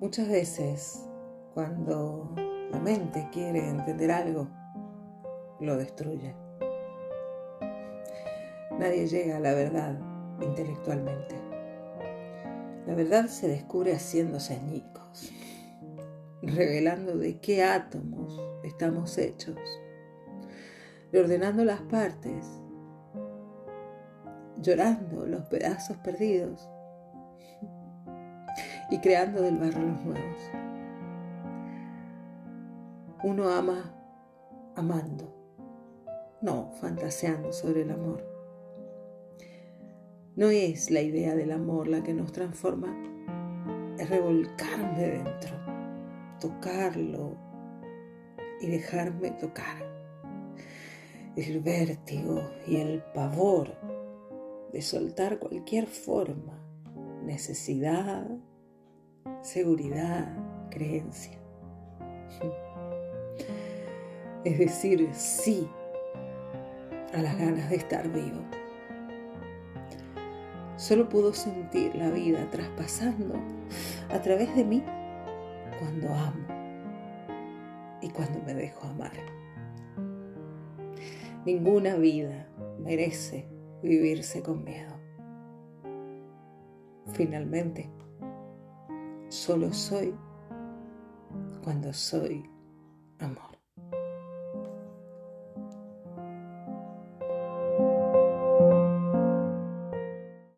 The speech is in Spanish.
Muchas veces, cuando la mente quiere entender algo, lo destruye. Nadie llega a la verdad intelectualmente. La verdad se descubre haciéndose añicos, revelando de qué átomos estamos hechos, reordenando las partes, llorando los pedazos perdidos y creando del barro los nuevos. Uno ama amando, no fantaseando sobre el amor. No es la idea del amor la que nos transforma, es revolcarme dentro, tocarlo y dejarme tocar. El vértigo y el pavor de soltar cualquier forma, necesidad, seguridad, creencia. Es decir, sí a las ganas de estar vivo. Solo puedo sentir la vida traspasando a través de mí cuando amo y cuando me dejo amar. Ninguna vida merece vivirse con miedo. Finalmente, solo soy cuando soy amor.